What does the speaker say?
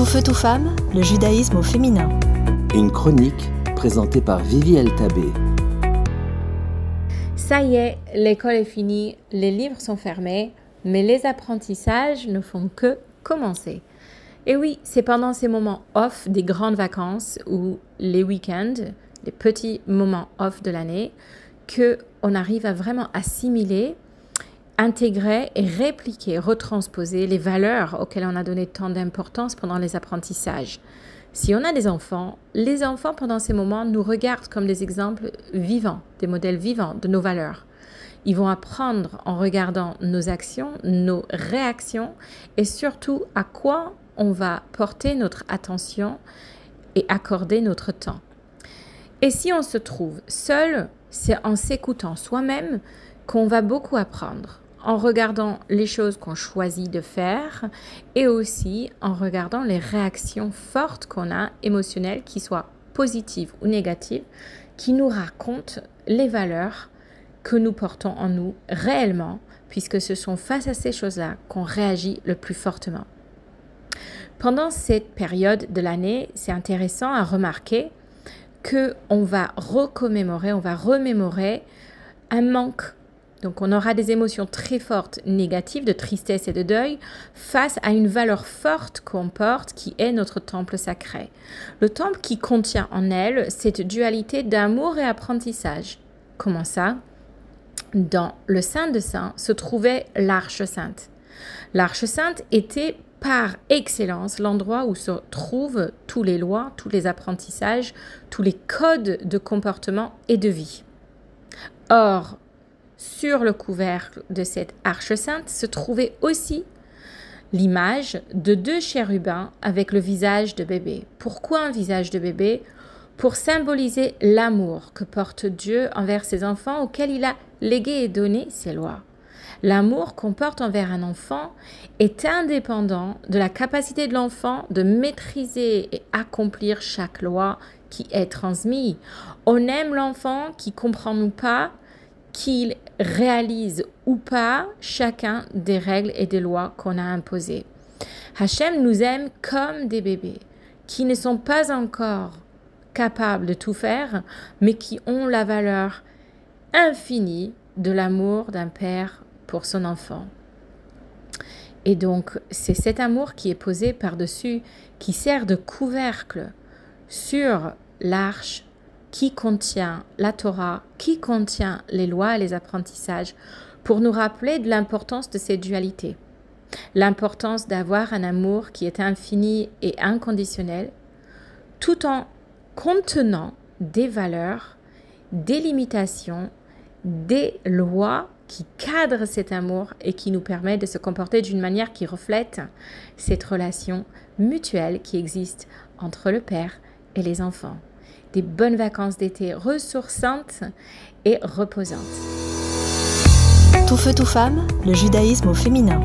Tout feu, tout femme, le judaïsme au féminin. Une chronique présentée par Vivi Tabé. Ça y est, l'école est finie, les livres sont fermés, mais les apprentissages ne font que commencer. Et oui, c'est pendant ces moments off des grandes vacances ou les week-ends, les petits moments off de l'année, que on arrive à vraiment assimiler intégrer et répliquer, retransposer les valeurs auxquelles on a donné tant d'importance pendant les apprentissages. Si on a des enfants, les enfants pendant ces moments nous regardent comme des exemples vivants, des modèles vivants de nos valeurs. Ils vont apprendre en regardant nos actions, nos réactions et surtout à quoi on va porter notre attention et accorder notre temps. Et si on se trouve seul, c'est en s'écoutant soi-même qu'on va beaucoup apprendre en regardant les choses qu'on choisit de faire et aussi en regardant les réactions fortes qu'on a émotionnelles, qui soient positives ou négatives, qui nous racontent les valeurs que nous portons en nous réellement, puisque ce sont face à ces choses-là qu'on réagit le plus fortement. Pendant cette période de l'année, c'est intéressant à remarquer que on va recommémorer, on va remémorer un manque donc on aura des émotions très fortes négatives, de tristesse et de deuil, face à une valeur forte qu'on porte qui est notre temple sacré. Le temple qui contient en elle cette dualité d'amour et apprentissage. Comment ça? Dans le Saint de Saint se trouvait l'Arche Sainte. L'Arche Sainte était par excellence l'endroit où se trouvent tous les lois, tous les apprentissages, tous les codes de comportement et de vie. Or, sur le couvercle de cette arche sainte se trouvait aussi l'image de deux chérubins avec le visage de bébé. Pourquoi un visage de bébé? Pour symboliser l'amour que porte Dieu envers ses enfants auxquels il a légué et donné ses lois. L'amour qu'on porte envers un enfant est indépendant de la capacité de l'enfant de maîtriser et accomplir chaque loi qui est transmise. On aime l'enfant qui comprend ou pas, qu'il réalise ou pas chacun des règles et des lois qu'on a imposées. Hachem nous aime comme des bébés qui ne sont pas encore capables de tout faire, mais qui ont la valeur infinie de l'amour d'un père pour son enfant. Et donc, c'est cet amour qui est posé par-dessus, qui sert de couvercle sur l'arche qui contient la Torah, qui contient les lois et les apprentissages, pour nous rappeler de l'importance de ces dualités, l'importance d'avoir un amour qui est infini et inconditionnel, tout en contenant des valeurs, des limitations, des lois qui cadrent cet amour et qui nous permettent de se comporter d'une manière qui reflète cette relation mutuelle qui existe entre le père et les enfants des bonnes vacances d'été ressourçantes et reposantes. Tout feu, tout femme, le judaïsme au féminin.